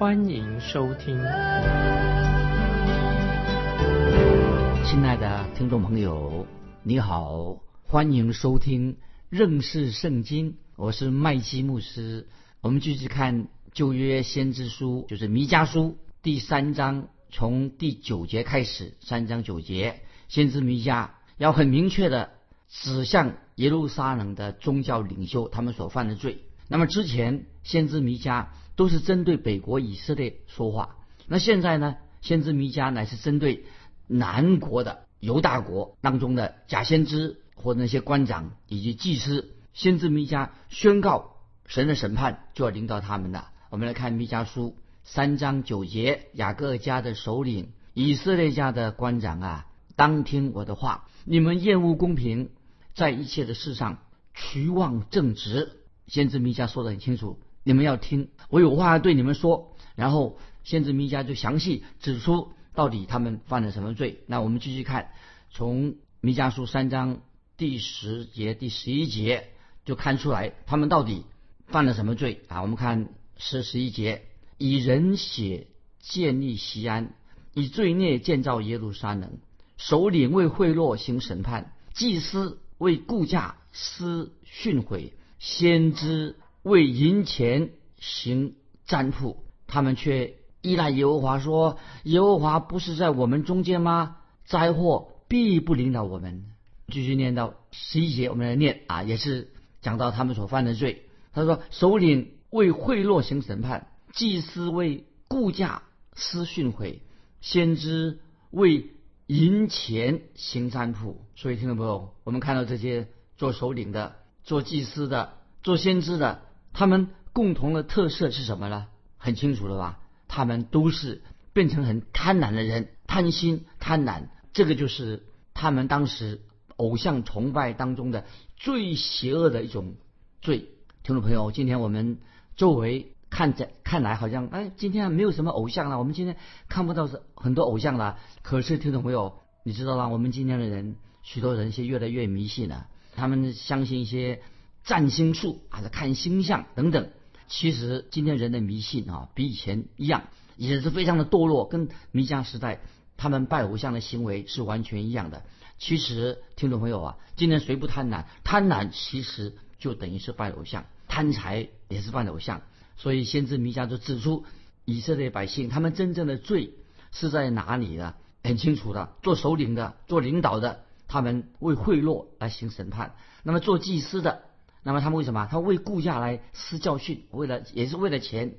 欢迎收听。亲爱的听众朋友，你好，欢迎收听认识圣经。我是麦基牧师，我们继续看旧约先知书，就是弥迦书第三章，从第九节开始，三章九节，先知弥迦要很明确的指向耶路撒冷的宗教领袖他们所犯的罪。那么之前先知弥迦都是针对北国以色列说话，那现在呢，先知弥迦乃是针对南国的犹大国当中的假先知或那些官长以及祭司。先知弥迦宣告神的审判就要临到他们了。我们来看弥迦书三章九节：雅各家的首领、以色列家的官长啊，当听我的话。你们厌恶公平，在一切的事上屈妄正直。先知弥迦说的很清楚，你们要听，我有话要对你们说。然后先知弥迦就详细指出到底他们犯了什么罪。那我们继续看，从弥迦书三章第十节、第十一节。就看出来他们到底犯了什么罪啊？我们看十十一节，以人血建立西安，以罪孽建造耶路撒冷，首领为贿赂行审判，祭司为顾价施训诲，先知为银钱行占卜，他们却依赖耶和华说：“耶和华不是在我们中间吗？灾祸必不领导我们。”继续念到十一节，我们来念啊，也是。讲到他们所犯的罪，他说：首领为贿赂行审判，祭司为顾价施训诲，先知为银钱行占卜。所以听众朋友，我们看到这些做首领的、做祭司的、做先知的，他们共同的特色是什么呢？很清楚了吧？他们都是变成很贪婪的人，贪心、贪婪，这个就是他们当时偶像崇拜当中的。最邪恶的一种罪，听众朋友，今天我们周围看着看来好像，哎，今天没有什么偶像了，我们今天看不到是很多偶像了。可是，听众朋友，你知道吗？我们今天的人，许多人是越来越迷信了，他们相信一些占星术，还是看星象等等。其实，今天人的迷信啊，比以前一样，也是非常的堕落，跟弥迦时代他们拜偶像的行为是完全一样的。其实，听众朋友啊，今天谁不贪婪？贪婪其实就等于是拜偶像，贪财也是拜偶像。所以先知弥迦就指出，以色列百姓他们真正的罪是在哪里呢？很清楚的，做首领的、做领导的，他们为贿赂来行审判；那么做祭司的，那么他们为什么？他为顾家来施教训，为了也是为了钱，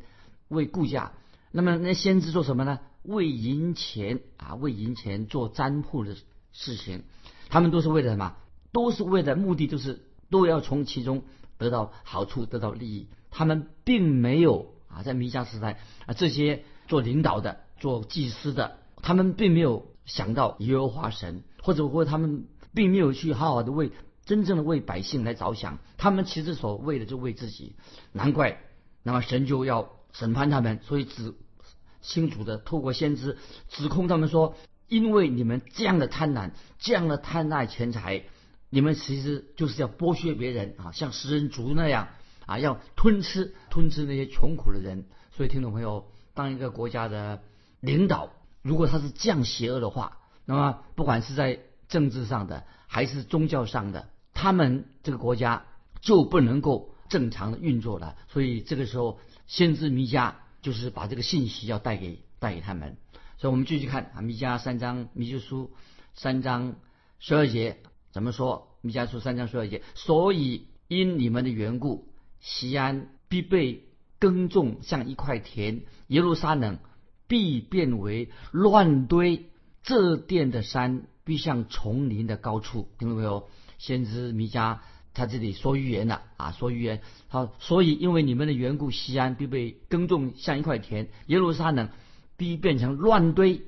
为顾家。那么那先知做什么呢？为银钱啊，为银钱做占卜的。事情，他们都是为了什么？都是为了目的，就是都要从其中得到好处，得到利益。他们并没有啊，在弥迦时代啊，这些做领导的、做祭司的，他们并没有想到耶和华神，或者或他们并没有去好好的为真正的为百姓来着想。他们其实所为的就为自己，难怪那么神就要审判他们，所以指清楚的透过先知指控他们说。因为你们这样的贪婪，这样的贪爱钱财，你们其实就是要剥削别人啊，像食人族那样啊，要吞吃吞吃那些穷苦的人。所以，听众朋友，当一个国家的领导，如果他是这样邪恶的话，那么不管是在政治上的还是宗教上的，他们这个国家就不能够正常的运作了。所以，这个时候，先知弥迦就是把这个信息要带给带给他们。所以我们继续看啊，弥迦三章，弥迦书三章十二节怎么说？弥迦书三章十二节，所以因你们的缘故，西安必被耕种像一块田，耶路撒冷必变为乱堆，这殿的山必像丛林的高处。听到没有？先知弥迦他这里说预言了啊，说预言。好，所以因为你们的缘故，西安必被耕种像一块田，耶路撒冷。必变成乱堆，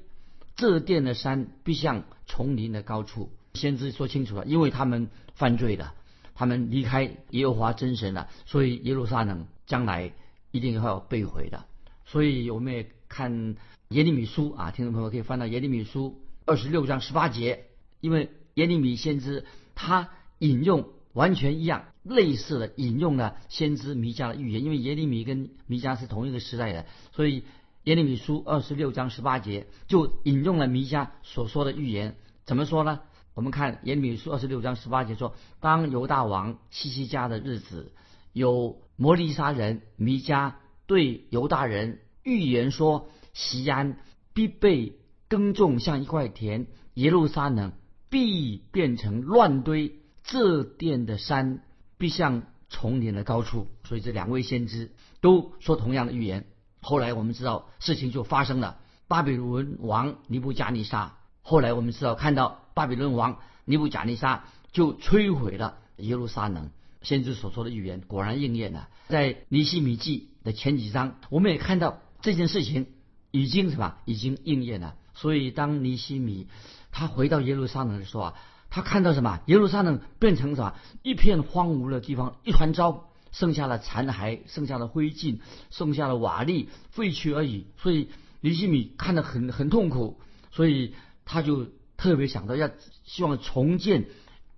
这殿的山必向丛林的高处。先知说清楚了，因为他们犯罪了，他们离开耶和华真神了，所以耶路撒冷将来一定要被毁的。所以我们也看耶利米书啊，听众朋友可以翻到耶利米书二十六章十八节，因为耶利米先知他引用完全一样类似的引用了先知弥迦的预言，因为耶利米跟弥迦是同一个时代的，所以耶利米书二十六章十八节就引用了弥迦所说的预言。怎么说呢？我们看耶利米书二十六章十八节说：“当犹大王西西家的日子，有摩利沙人弥迦对犹大人预言说，西安必被耕种像一块田，耶路撒冷必变成乱堆，这殿的山必向丛林的高处。”所以这两位先知都说同样的预言。后来我们知道事情就发生了，巴比伦王尼布加尼撒。后来我们知道看到。巴比伦王尼布贾尼撒就摧毁了耶路撒冷，先知所说的预言果然应验了。在尼西米记的前几章，我们也看到这件事情已经什么已经应验了。所以当尼西米他回到耶路撒冷的时候啊，他看到什么？耶路撒冷变成什么？一片荒芜的地方，一团糟，剩下了残骸，剩下了灰烬，剩下了瓦砾，废墟而已。所以尼西米看得很很痛苦，所以他就。特别想到要希望重建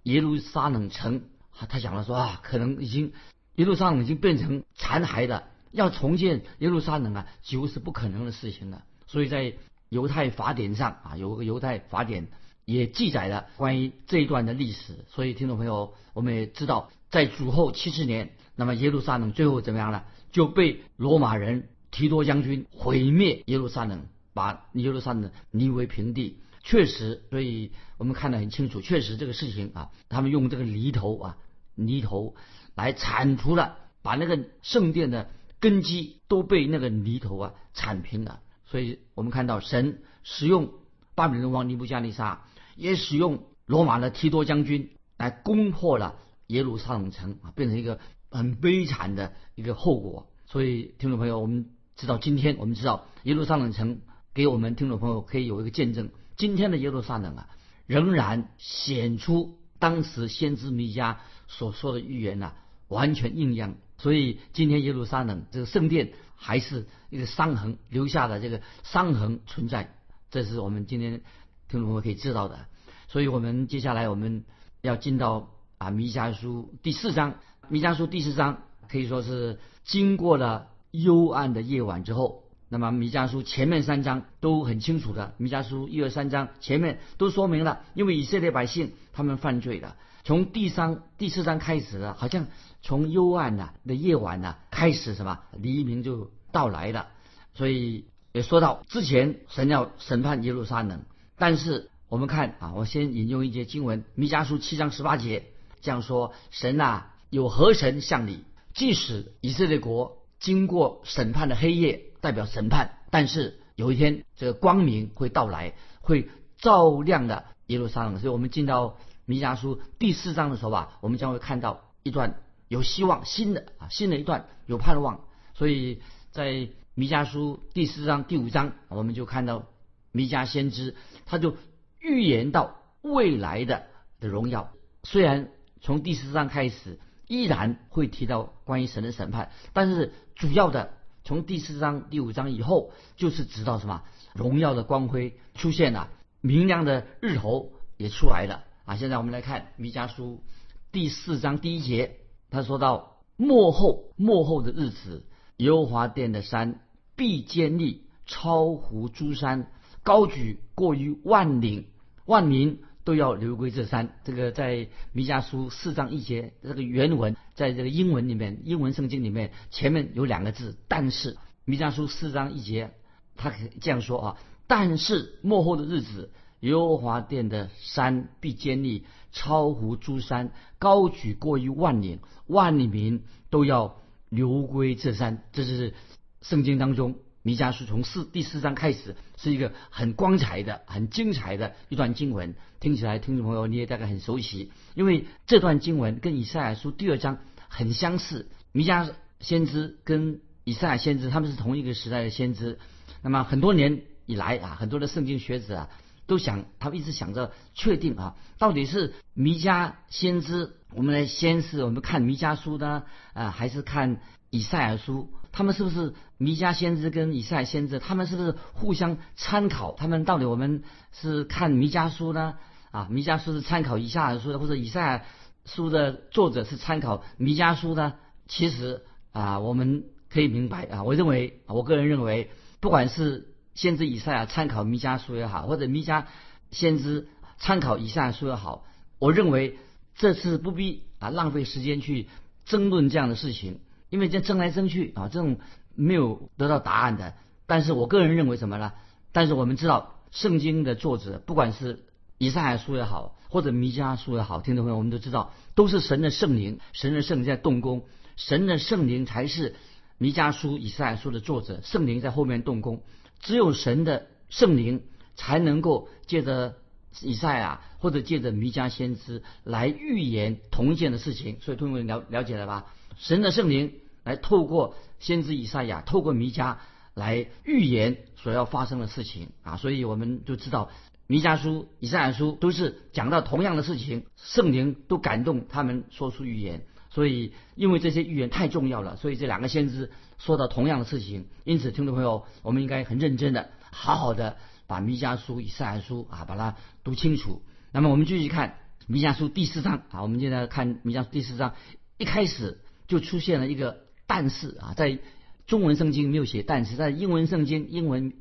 耶路撒冷城，他想了说啊，可能已经耶路撒冷已经变成残骸的，要重建耶路撒冷啊，几乎是不可能的事情了。所以在犹太法典上啊，有个犹太法典也记载了关于这一段的历史。所以听众朋友，我们也知道，在主后七十年，那么耶路撒冷最后怎么样呢？就被罗马人提多将军毁灭耶路撒冷，把耶路撒冷夷为平地。确实，所以我们看得很清楚。确实，这个事情啊，他们用这个犁头啊，犁头来铲除了，把那个圣殿的根基都被那个犁头啊铲平了。所以我们看到神使用巴比伦王尼布加尼撒，也使用罗马的提多将军来攻破了耶路撒冷城啊，变成一个很悲惨的一个后果。所以，听众朋友，我们知道今天我们知道耶路撒冷城给我们听众朋友可以有一个见证。今天的耶路撒冷啊，仍然显出当时先知弥迦所说的预言呐，完全应验。所以今天耶路撒冷这个圣殿还是一个伤痕留下的这个伤痕存在，这是我们今天听众朋友可以知道的。所以我们接下来我们要进到啊弥迦书第四章，弥迦书第四章可以说是经过了幽暗的夜晚之后。那么弥迦书前面三章都很清楚的，弥迦书一二三章前面都说明了，因为以色列百姓他们犯罪了，从第三第四章开始了，好像从幽暗呐的夜晚呐开始什么黎明就到来了，所以也说到之前神要审判耶路撒冷，但是我们看啊，我先引用一节经文，弥迦书七章十八节这样说：神呐有何神像你，即使以色列国经过审判的黑夜。代表审判，但是有一天这个光明会到来，会照亮的耶路撒冷。所以我们进到弥迦书第四章的时候吧，我们将会看到一段有希望、新的啊新的一段有盼望。所以在弥迦书第四章第五章，我们就看到弥迦先知他就预言到未来的的荣耀。虽然从第四章开始依然会提到关于神的审判，但是主要的。从第四章、第五章以后，就是直到什么荣耀的光辉出现了，明亮的日头也出来了啊！现在我们来看弥迦书第四章第一节，他说到末后末后的日子，优华殿的山必坚立，超乎诸山，高举过于万岭，万民。都要流归这山。这个在弥迦书四章一节，这个原文在这个英文里面，英文圣经里面前面有两个字，但是弥迦书四章一节，他可这样说啊，但是末后的日子，耶和华殿的山必坚立，超乎诸山，高举过于万年，万里民都要流归这山。这是圣经当中。弥迦书从四第四章开始是一个很光彩的、很精彩的一段经文，听起来听众朋友你也大概很熟悉，因为这段经文跟以赛亚书第二章很相似。弥迦先知跟以赛亚先知他们是同一个时代的先知，那么很多年以来啊，很多的圣经学者啊，都想他们一直想着确定啊，到底是弥迦先知，我们来先是我们看弥迦书呢，啊，还是看以赛亚书？他们是不是弥迦先知跟以赛亚先知？他们是不是互相参考？他们到底我们是看弥迦书呢？啊，弥迦书是参考以赛亚书的，或者以赛亚书的作者是参考弥迦书呢？其实啊，我们可以明白啊，我认为，我个人认为，不管是先知以赛亚参考弥迦书也好，或者弥迦先知参考以赛亚书也好，我认为这次不必啊浪费时间去争论这样的事情。因为这争来争去啊，这种没有得到答案的。但是我个人认为什么呢？但是我们知道，圣经的作者，不管是以赛亚书也好，或者弥迦书也好，听众朋友，我们都知道，都是神的圣灵，神的圣灵在动工，神的圣灵才是弥迦书、以赛亚书的作者，圣灵在后面动工。只有神的圣灵才能够借着以赛亚或者借着弥迦先知来预言同一件的事情。所以，同学们了了解了吧？神的圣灵来透过先知以赛亚，透过弥迦来预言所要发生的事情啊，所以我们就知道弥迦书、以赛亚书都是讲到同样的事情，圣灵都感动他们说出预言。所以因为这些预言太重要了，所以这两个先知说到同样的事情。因此，听众朋友，我们应该很认真的、好好的把弥迦书、以赛亚书啊，把它读清楚。那么我们继续看弥迦书第四章啊，我们现在看弥迦书第四章一开始。就出现了一个但是啊，在中文圣经没有写但是，在英文圣经英文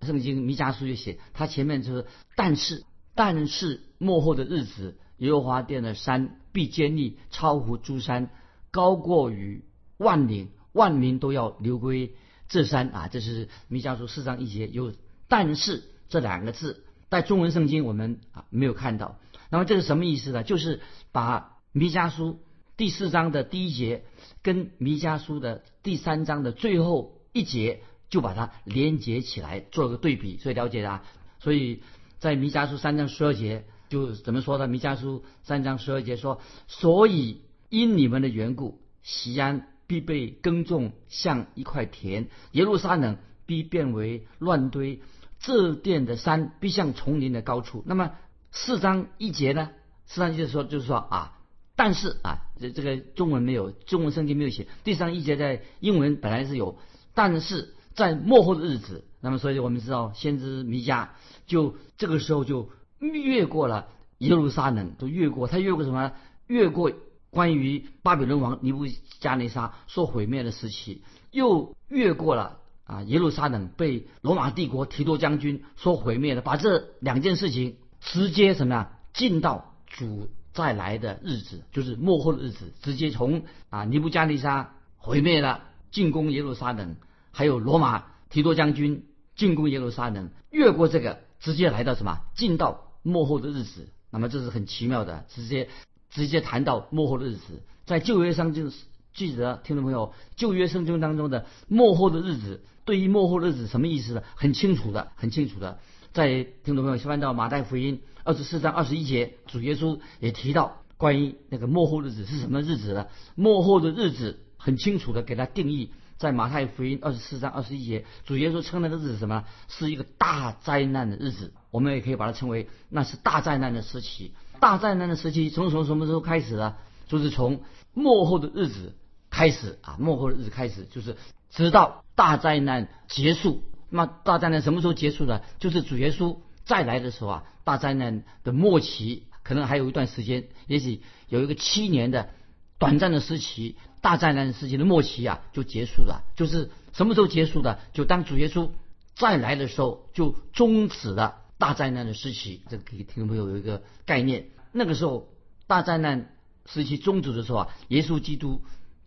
圣经弥迦书就写，它前面就是但是但是末后的日子，耶和华殿的山必坚立，超乎诸山，高过于万岭，万民都要流归这山啊！这是弥迦书四章一节有但是这两个字，在中文圣经我们啊没有看到。那么这是什么意思呢？就是把弥迦书。第四章的第一节跟弥迦书的第三章的最后一节就把它连接起来，做了个对比，所以了解啊。所以在弥迦书三章十二节就怎么说呢？弥迦书三章十二节说：“所以因你们的缘故，西安必被耕种，像一块田；耶路撒冷必变为乱堆，这殿的山必像丛林的高处。”那么四章一节呢？四章一节说就是说啊。但是啊，这这个中文没有，中文圣经没有写。第三一节在英文本来是有，但是在末后的日子，那么所以我们知道，先知弥迦就这个时候就越过了耶路撒冷，都越过他越过什么？越过关于巴比伦王尼布加尼撒所毁灭的时期，又越过了啊耶路撒冷被罗马帝国提多将军所毁灭的，把这两件事情直接什么呀？进到主。再来的日子就是幕后的日子，直接从啊尼布加利沙毁灭了进攻耶路撒冷，还有罗马提多将军进攻耶路撒冷，越过这个直接来到什么？进到幕后的日子。那么这是很奇妙的，直接直接谈到幕后的日子。在旧约圣经记得听众朋友，旧约圣经当中的幕后的日子，对于幕后的日子什么意思呢？很清楚的，很清楚的。在听众朋友翻到马太福音。二十四章二十一节，主耶稣也提到关于那个末后日子是什么日子呢？末后的日子很清楚的给他定义，在马太福音二十四章二十一节，主耶稣称那个日子什么？是一个大灾难的日子。我们也可以把它称为那是大灾难的时期。大灾难的时期从从什么时候开始呢？就是从末后的日子开始啊，末后的日子开始，就是直到大灾难结束。那大灾难什么时候结束呢？就是主耶稣。再来的时候啊，大灾难的末期可能还有一段时间，也许有一个七年的短暂的时期，大灾难时期的末期啊就结束了。就是什么时候结束的？就当主耶稣再来的时候，就终止了大灾难的时期。这个给听众朋友有一个概念。那个时候大灾难时期终止的时候啊，耶稣基督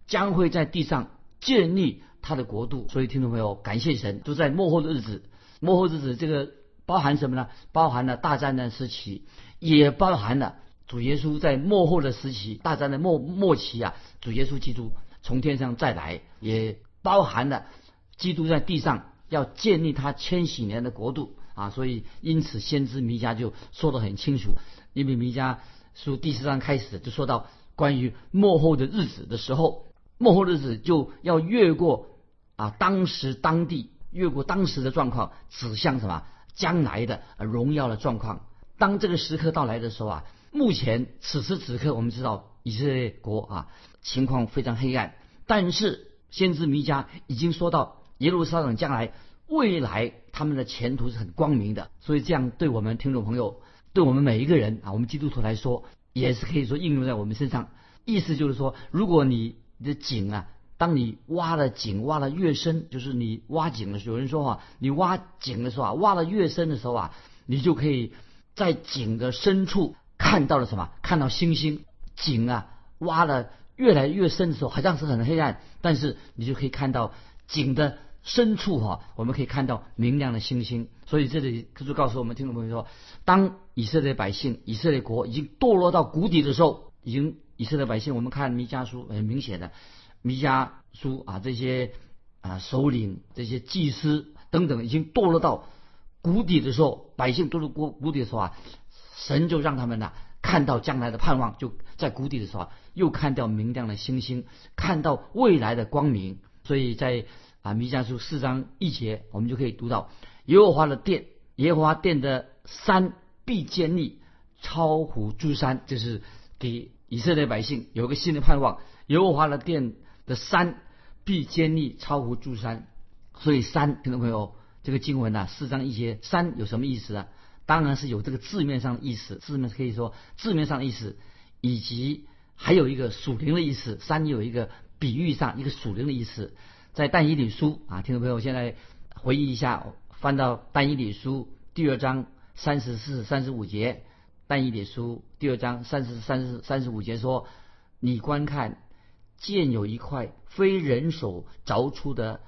将会在地上建立他的国度。所以听众朋友，感谢神，都在末后的日子，末后日子这个。包含什么呢？包含了大灾难时期，也包含了主耶稣在末后的时期，大灾难末末期啊，主耶稣基督从天上再来，也包含了基督在地上要建立他千禧年的国度啊。所以，因此先知弥迦就说得很清楚，因为弥迦书第四章开始就说到关于末后的日子的时候，末后日子就要越过啊当时当地。越过当时的状况，指向什么将来的荣耀的状况。当这个时刻到来的时候啊，目前此时此刻，我们知道以色列国啊情况非常黑暗，但是先知弥迦已经说到耶路撒冷将来未来他们的前途是很光明的，所以这样对我们听众朋友，对我们每一个人啊，我们基督徒来说，也是可以说应用在我们身上。意思就是说，如果你的井啊。当你挖的井挖的越深，就是你挖井的时候，有人说啊，你挖井的时候啊，挖的越深的时候啊，你就可以在井的深处看到了什么？看到星星。井啊，挖的越来越深的时候，好像是很黑暗，但是你就可以看到井的深处哈，我们可以看到明亮的星星。所以这里就告诉我们听众朋友说，当以色列百姓、以色列国已经堕落到谷底的时候，已经以色列百姓，我们看弥迦书很明显的。弥迦书啊，这些啊首领、这些祭司等等，已经堕落到谷底的时候，百姓堕落谷谷底的时候啊，神就让他们呐看到将来的盼望，就在谷底的时候啊又看到明亮的星星，看到未来的光明。所以在啊弥迦书四章一节，我们就可以读到耶和华的殿，耶和华殿的山必坚立，超乎诸山，就是给以色列百姓有个新的盼望。耶和华的殿。的山必坚立，超乎诸山。所以山，听众朋友，这个经文呢，四章一节，山有什么意思啊？当然是有这个字面上的意思，字面可以说字面上的意思，以及还有一个属灵的意思。山有一个比喻上一个属灵的意思。在但以理书啊，听众朋友，现在回忆一下，翻到但以理书第二章三十四、三十五节。但以理书第二章三十三、十三十五节说：“你观看。”见有一块非人手凿出的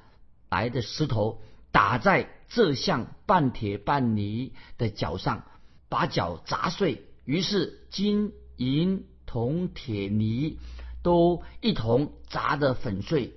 来的石头打在这像半铁半泥的脚上，把脚砸碎，于是金银铜铁泥都一同砸得粉碎，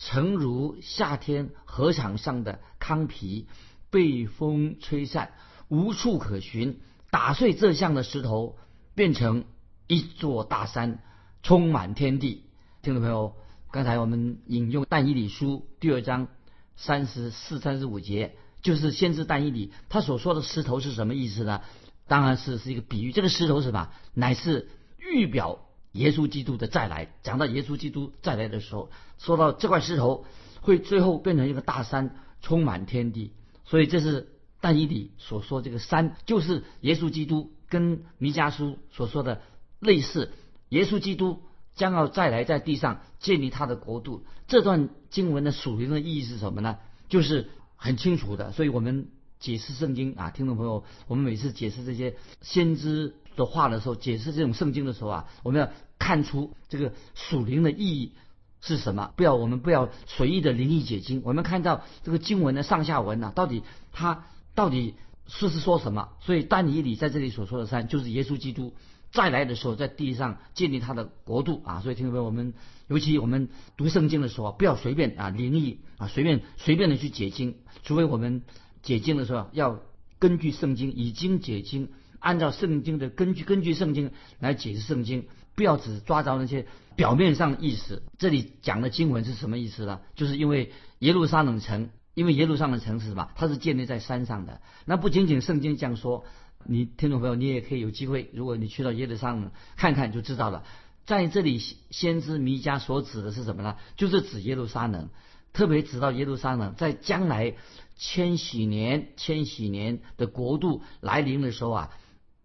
诚如夏天河场上的糠皮，被风吹散，无处可寻。打碎这项的石头，变成一座大山，充满天地。听众朋友，刚才我们引用但以理书第二章三十四、三十五节，就是先知但以理他所说的石头是什么意思呢？当然是是一个比喻。这个石头是什么？乃是预表耶稣基督的再来。讲到耶稣基督再来的时候，说到这块石头会最后变成一个大山，充满天地。所以这是但以理所说这个山，就是耶稣基督，跟弥迦书所说的类似。耶稣基督。将要再来在地上建立他的国度。这段经文的属灵的意义是什么呢？就是很清楚的。所以我们解释圣经啊，听众朋友，我们每次解释这些先知的话的时候，解释这种圣经的时候啊，我们要看出这个属灵的意义是什么。不要我们不要随意的灵异解经。我们看到这个经文的上下文呢，到底它到底是是说什么？所以丹尼里在这里所说的山，就是耶稣基督。再来的时候，在地上建立他的国度啊！所以听众朋友，我们尤其我们读圣经的时候，不要随便啊灵异啊随便随便的去解经，除非我们解经的时候要根据圣经已经解经，按照圣经的根据根据圣经来解释圣经，不要只抓着那些表面上的意思。这里讲的经文是什么意思呢？就是因为耶路撒冷城，因为耶路撒冷城是什么？它是建立在山上的。那不仅仅圣经这样说。你听众朋友，你也可以有机会，如果你去到耶路撒冷看看就知道了。在这里，先知弥迦所指的是什么呢？就是指耶路撒冷，特别指到耶路撒冷，在将来千禧年、千禧年的国度来临的时候啊，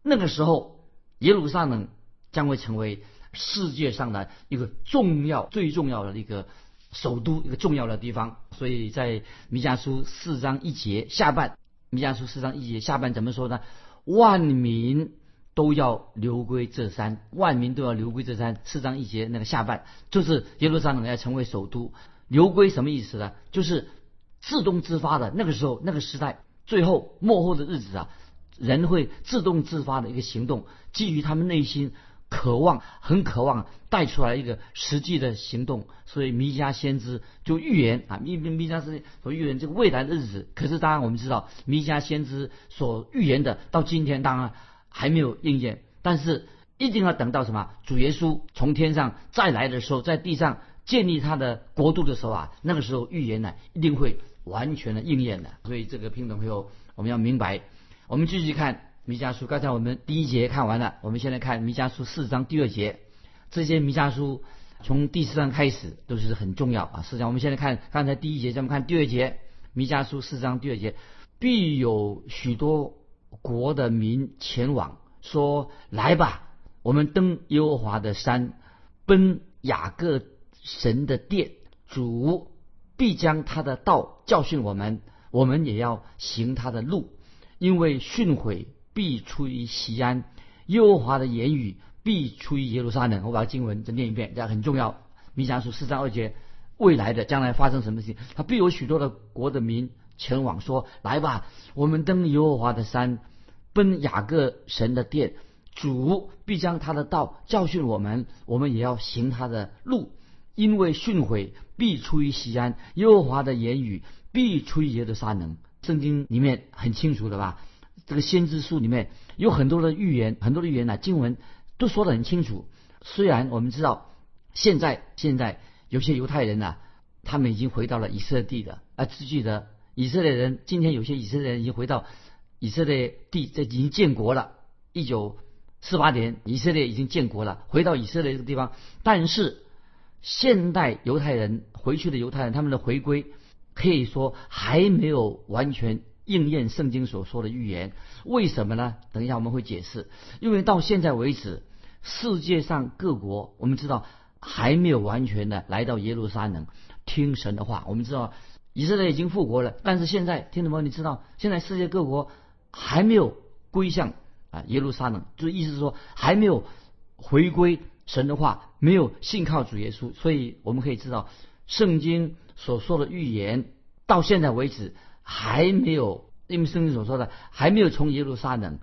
那个时候耶路撒冷将会成为世界上的一个重要、最重要的一个首都，一个重要的地方。所以在弥迦书四章一节下半，弥迦书四章一节下半怎么说呢？万民都要流归这山，万民都要流归这山。四章一节那个下半就是耶路撒冷要成为首都，流归什么意思呢？就是自动自发的。那个时候那个时代最后末后的日子啊，人会自动自发的一个行动，基于他们内心。渴望很渴望带出来一个实际的行动，所以弥迦先知就预言啊，弥弥迦是所预言这个未来的日子。可是当然我们知道，弥迦先知所预言的到今天当然还没有应验，但是一定要等到什么主耶稣从天上再来的时候，在地上建立他的国度的时候啊，那个时候预言呢一定会完全的应验的。所以这个听众朋友，我们要明白。我们继续看弥迦书，刚才我们第一节看完了，我们现在看弥迦书四章第二节。这些弥迦书从第四章开始都是很重要啊。实际上，我们现在看刚才第一节，咱们看第二节，弥迦书四章第二节，必有许多国的民前往，说：“来吧，我们登耶和华的山，奔雅各神的殿。主必将他的道教训我们，我们也要行他的路，因为训诲必出于西安，耶和华的言语。”必出于耶路撒冷。我把经文再念一遍，这很重要。弥迦书四章二节，未来的将来发生什么事情？他必有许多的国的民前往，说：“来吧，我们登耶和华的山，奔雅各神的殿。主必将他的道教训我们，我们也要行他的路。因为训诲必出于西安，耶和华的言语必出于耶路撒冷。圣经里面很清楚的吧？这个先知书里面有很多的预言，很多的预言呢，经文。都说得很清楚。虽然我们知道，现在现在有些犹太人呐，他们已经回到了以色列地的啊，只记得以色列人。今天有些以色列人已经回到以色列地，这已经建国了。一九四八年，以色列已经建国了，回到以色列这个地方。但是现代犹太人回去的犹太人，他们的回归可以说还没有完全。应验圣经所说的预言，为什么呢？等一下我们会解释。因为到现在为止，世界上各国我们知道还没有完全的来到耶路撒冷听神的话。我们知道以色列已经复国了，但是现在听什么，你知道现在世界各国还没有归向啊耶路撒冷，就意思是说还没有回归神的话，没有信靠主耶稣。所以我们可以知道，圣经所说的预言到现在为止。还没有，因为圣经所说的还没有从耶路撒冷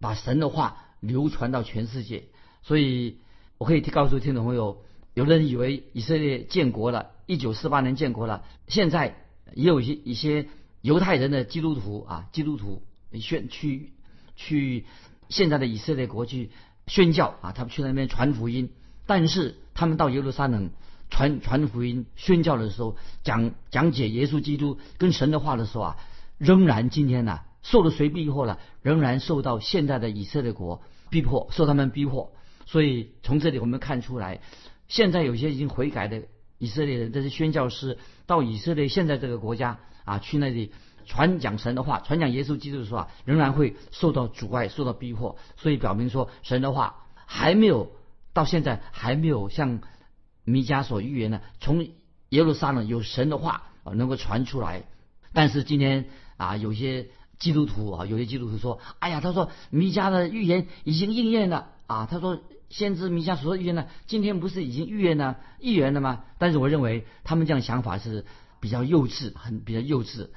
把神的话流传到全世界，所以我可以告诉听众朋友，有的人以为以色列建国了，一九四八年建国了，现在也有一些一些犹太人的基督徒啊，基督徒选去去现在的以色列国去宣教啊，他们去那边传福音，但是他们到耶路撒冷。传传福音、宣教的时候，讲讲解耶稣基督跟神的话的时候啊，仍然今天呢受了谁逼迫了？仍然受到现在的以色列国逼迫，受他们逼迫。所以从这里我们看出来，现在有些已经悔改的以色列人，这些宣教师到以色列现在这个国家啊，去那里传讲神的话、传讲耶稣基督的时候，仍然会受到阻碍、受到逼迫。所以表明说，神的话还没有到现在还没有像。弥迦所预言的，从耶路撒冷有神的话，能够传出来。但是今天啊，有些基督徒啊，有些基督徒说：“哎呀，他说弥迦的预言已经应验了啊。”他说：“先知弥迦所说预言呢，今天不是已经预言了预言了吗？”但是我认为他们这样想法是比较幼稚，很比较幼稚，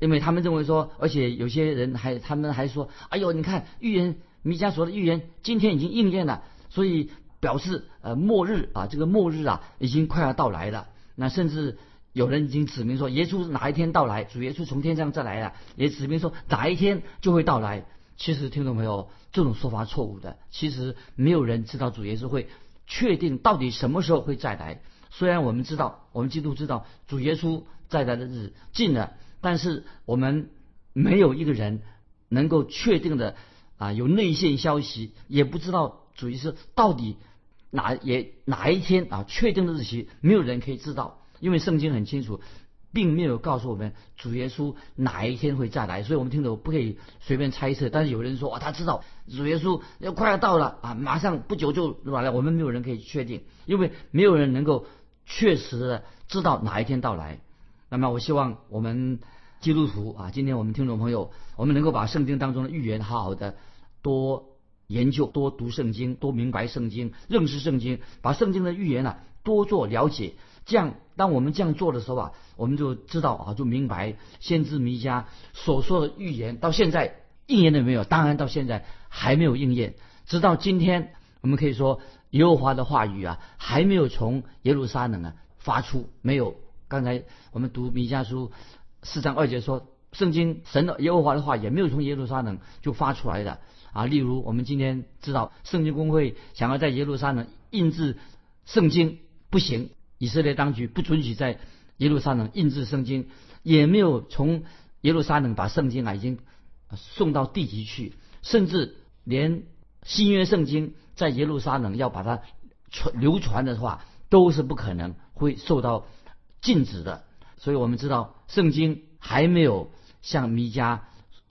因为他们认为说，而且有些人还他们还说：“哎呦，你看预言弥迦所的预言今天已经应验了，所以。”表示呃末日啊，这个末日啊已经快要到来了。那甚至有人已经指明说，耶稣是哪一天到来？主耶稣从天上再来了，也指明说哪一天就会到来。其实听众朋友，这种说法错误的。其实没有人知道主耶稣会确定到底什么时候会再来。虽然我们知道，我们基督知道主耶稣再来的日子近了，但是我们没有一个人能够确定的啊，有内线消息，也不知道主耶稣到底。哪也哪一天啊？确定的日期没有人可以知道，因为圣经很清楚，并没有告诉我们主耶稣哪一天会再来，所以我们听着不可以随便猜测。但是有人说啊，他知道主耶稣要快要到了啊，马上不久就来了。我们没有人可以确定，因为没有人能够确实的知道哪一天到来。那么我希望我们基督徒啊，今天我们听众朋友，我们能够把圣经当中的预言好好的多。研究多读圣经，多明白圣经，认识圣经，把圣经的预言啊多做了解。这样，当我们这样做的时候啊，我们就知道啊，就明白先知弥迦所说的预言到现在应验了没有？当然，到现在还没有应验。直到今天，我们可以说耶和华的话语啊，还没有从耶路撒冷啊发出。没有。刚才我们读弥迦书四章二节说，圣经神的耶和华的话也没有从耶路撒冷就发出来的。啊，例如我们今天知道圣经公会想要在耶路撒冷印制圣经不行，以色列当局不准许在耶路撒冷印制圣经，也没有从耶路撒冷把圣经啊已经送到地级去，甚至连新约圣经在耶路撒冷要把它传流传的话，都是不可能会受到禁止的。所以我们知道，圣经还没有像弥迦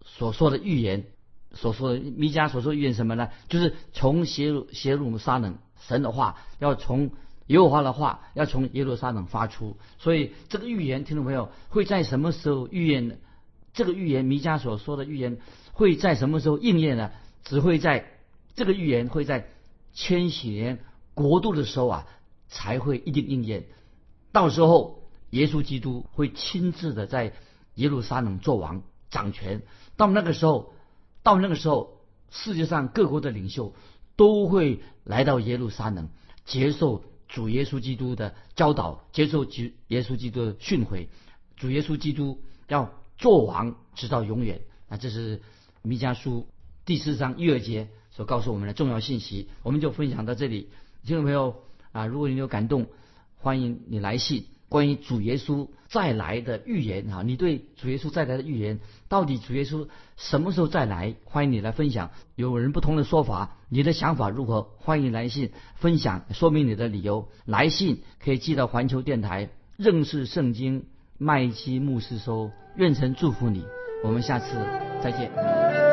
所说的预言所说的弥迦所说预言什么呢？就是从邪路耶路撒冷神的话要从耶和华的话要从耶路撒冷发出。所以这个预言，听众朋友会在什么时候预言？这个预言弥迦所说的预言会在什么时候应验呢？只会在这个预言会在千禧年国度的时候啊才会一定应验。到时候耶稣基督会亲自的在耶路撒冷做王掌权。到那个时候，到那个时候，世界上各国的领袖都会来到耶路撒冷接受主耶稣基督的教导，接受主耶稣基督的训诲。主耶稣基督要。做王直到永远，那这是弥迦书第四章一二节所告诉我们的重要信息。我们就分享到这里，听众朋友啊，如果你有感动，欢迎你来信。关于主耶稣再来的预言啊，你对主耶稣再来的预言，到底主耶稣什么时候再来？欢迎你来分享。有人不同的说法，你的想法如何？欢迎来信分享，说明你的理由。来信可以寄到环球电台认识圣经麦基牧师收。愿神祝福你，我们下次再见。